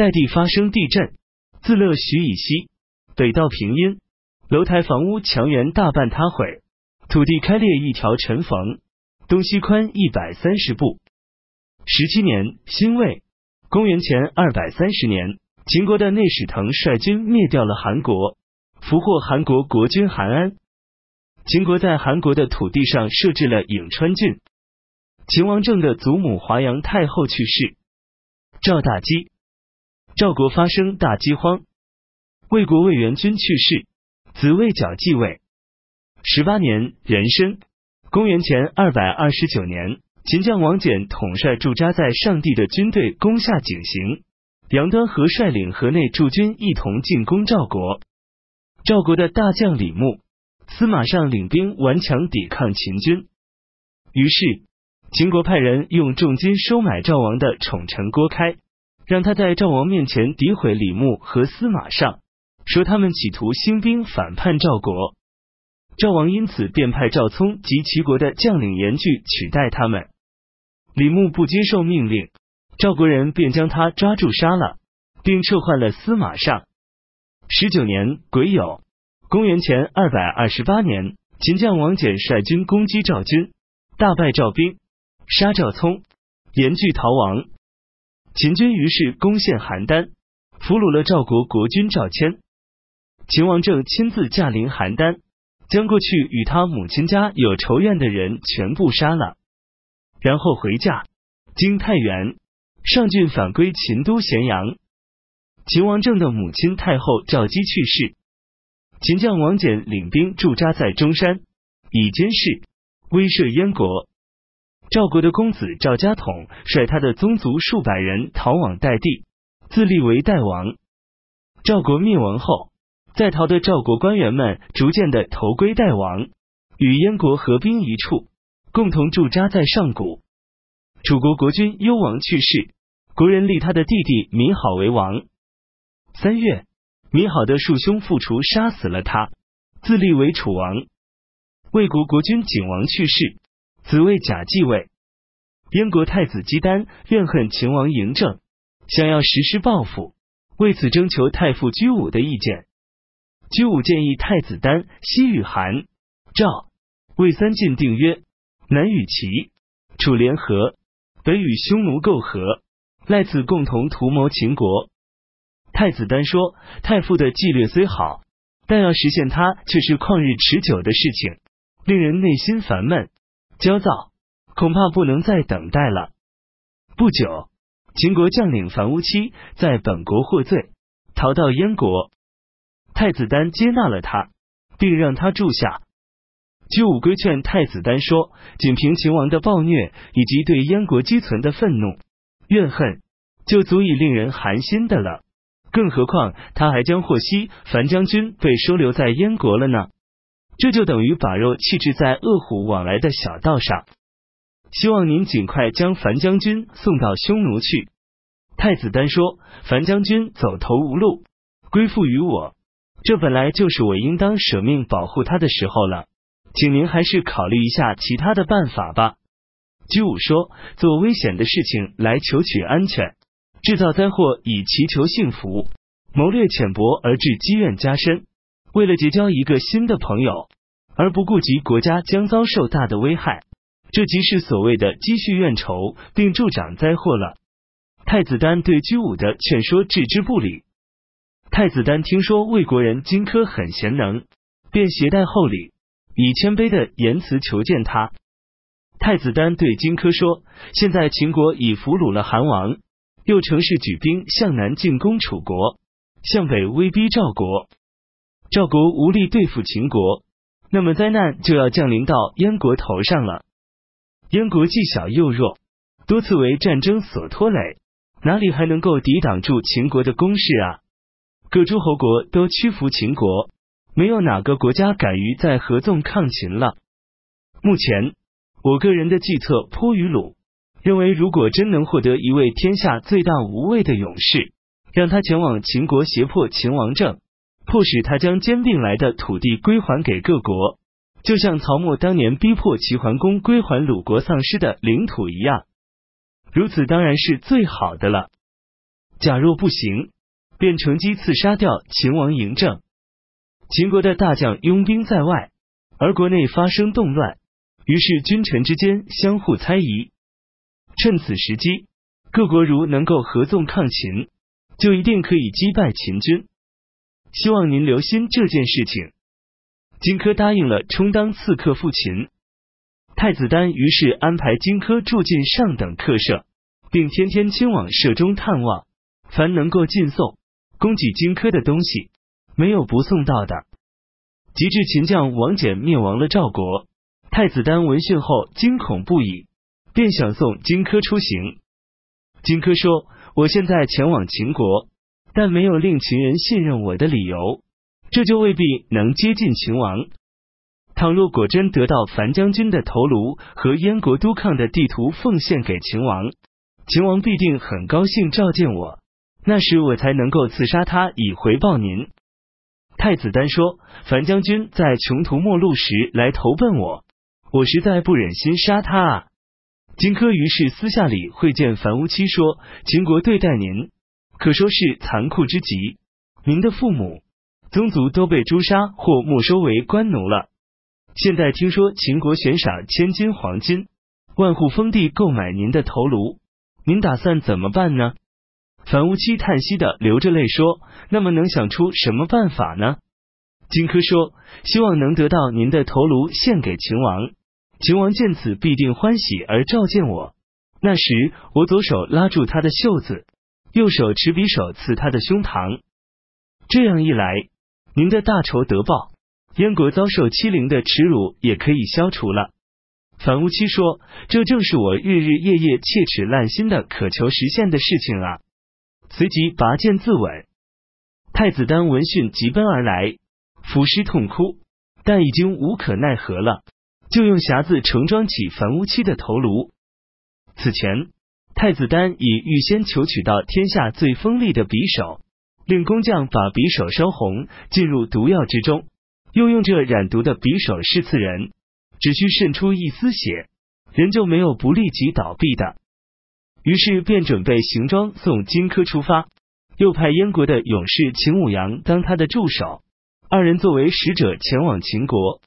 代地发生地震，自乐徐以西，北到平阴，楼台房屋墙垣大半塌毁，土地开裂一条沉缝，东西宽一百三十步。十七年，辛未，公元前二百三十年，秦国的内史腾率军灭掉了韩国，俘获韩国国君韩安。秦国在韩国的土地上设置了颍川郡。秦王政的祖母华阳太后去世，赵大姬，赵国发生大饥荒。魏国魏元君去世，子魏角继位。十八年，壬申，公元前二百二十九年，秦将王翦统帅驻扎在上地的军队攻下井陉，杨端和率领河内驻军一同进攻赵国。赵国的大将李牧。司马尚领兵顽强抵抗秦军，于是秦国派人用重金收买赵王的宠臣郭开，让他在赵王面前诋毁李牧和司马尚，说他们企图兴兵反叛赵国。赵王因此便派赵聪及齐国的将领严惧取代他们。李牧不接受命令，赵国人便将他抓住杀了，并撤换了司马尚。十九年癸酉。公元前二百二十八年，秦将王翦率军攻击赵军，大败赵兵，杀赵聪，严拒逃亡。秦军于是攻陷邯郸，俘虏了赵国国君赵谦。秦王政亲自驾临邯郸，将过去与他母亲家有仇怨的人全部杀了，然后回驾，经太原、上郡返归秦都咸阳。秦王政的母亲太后赵姬去世。秦将王翦领兵驻扎在中山，以监视威慑燕国。赵国的公子赵家统率他的宗族数百人逃往代地，自立为代王。赵国灭亡后，在逃的赵国官员们逐渐的投归代王，与燕国合兵一处，共同驻扎在上谷。楚国国君幽王去世，国人立他的弟弟闵好为王。三月。米好的庶兄复除杀死了他，自立为楚王。魏国国君景王去世，子魏假继位。燕国太子姬丹怨恨秦王嬴政，想要实施报复，为此征求太傅居武的意见。居武建议太子丹西与韩、赵、魏三晋定约，南与齐、楚联合，北与匈奴媾和，赖此共同图谋秦国。太子丹说：“太傅的计略虽好，但要实现它却是旷日持久的事情，令人内心烦闷、焦躁，恐怕不能再等待了。”不久，秦国将领樊乌期在本国获罪，逃到燕国。太子丹接纳了他，并让他住下。居武规劝太子丹说：“仅凭秦王的暴虐以及对燕国积存的愤怒、怨恨，就足以令人寒心的了。”更何况他还将获悉樊将军被收留在燕国了呢？这就等于把肉弃置在恶虎往来的小道上。希望您尽快将樊将军送到匈奴去。太子丹说：“樊将军走投无路，归附于我，这本来就是我应当舍命保护他的时候了。请您还是考虑一下其他的办法吧。”居武说：“做危险的事情来求取安全。”制造灾祸以祈求幸福，谋略浅薄而致积怨加深。为了结交一个新的朋友，而不顾及国家将遭受大的危害，这即是所谓的积蓄怨仇，并助长灾祸了。太子丹对居武的劝说置之不理。太子丹听说魏国人荆轲很贤能，便携带厚礼，以谦卑的言辞求见他。太子丹对荆轲说：“现在秦国已俘虏了韩王。”又乘势举兵向南进攻楚国，向北威逼赵国。赵国无力对付秦国，那么灾难就要降临到燕国头上了。燕国既小又弱，多次为战争所拖累，哪里还能够抵挡住秦国的攻势啊？各诸侯国都屈服秦国，没有哪个国家敢于再合纵抗秦了。目前我个人的计策颇于鲁。认为，如果真能获得一位天下最大无畏的勇士，让他前往秦国胁迫秦王政，迫使他将兼并来的土地归还给各国，就像曹沫当年逼迫齐桓公归还鲁国丧失的领土一样，如此当然是最好的了。假若不行，便乘机刺杀掉秦王嬴政。秦国的大将拥兵在外，而国内发生动乱，于是君臣之间相互猜疑。趁此时机，各国如能够合纵抗秦，就一定可以击败秦军。希望您留心这件事情。荆轲答应了，充当刺客赴秦。太子丹于是安排荆轲住进上等客舍，并天天亲往舍中探望。凡能够进送供给荆轲的东西，没有不送到的。及至秦将王翦灭亡了赵国，太子丹闻讯后惊恐不已，便想送荆轲出行。荆轲说：“我现在前往秦国。”但没有令秦人信任我的理由，这就未必能接近秦王。倘若果真得到樊将军的头颅和燕国督亢的地图奉献给秦王，秦王必定很高兴召见我，那时我才能够刺杀他以回报您。太子丹说：“樊将军在穷途末路时来投奔我，我实在不忍心杀他啊。”荆轲于是私下里会见樊於期，说：“秦国对待您。”可说是残酷之极，您的父母、宗族都被诛杀或没收为官奴了。现在听说秦国悬赏千金黄金、万户封地购买您的头颅，您打算怎么办呢？樊於期叹息的流着泪说：“那么能想出什么办法呢？”荆轲说：“希望能得到您的头颅献给秦王，秦王见此必定欢喜而召见我。那时我左手拉住他的袖子。”右手持匕首刺他的胸膛，这样一来，您的大仇得报，燕国遭受欺凌的耻辱也可以消除了。樊於期说：“这正是我日日夜夜切齿烂心的渴求实现的事情啊！”随即拔剑自刎。太子丹闻讯急奔而来，伏尸痛哭，但已经无可奈何了，就用匣子盛装起樊於期的头颅。此前。太子丹已预先求取到天下最锋利的匕首，令工匠把匕首烧红，进入毒药之中，又用这染毒的匕首试刺人，只需渗出一丝血，人就没有不立即倒闭的。于是便准备行装送荆轲出发，又派燕国的勇士秦舞阳当他的助手，二人作为使者前往秦国。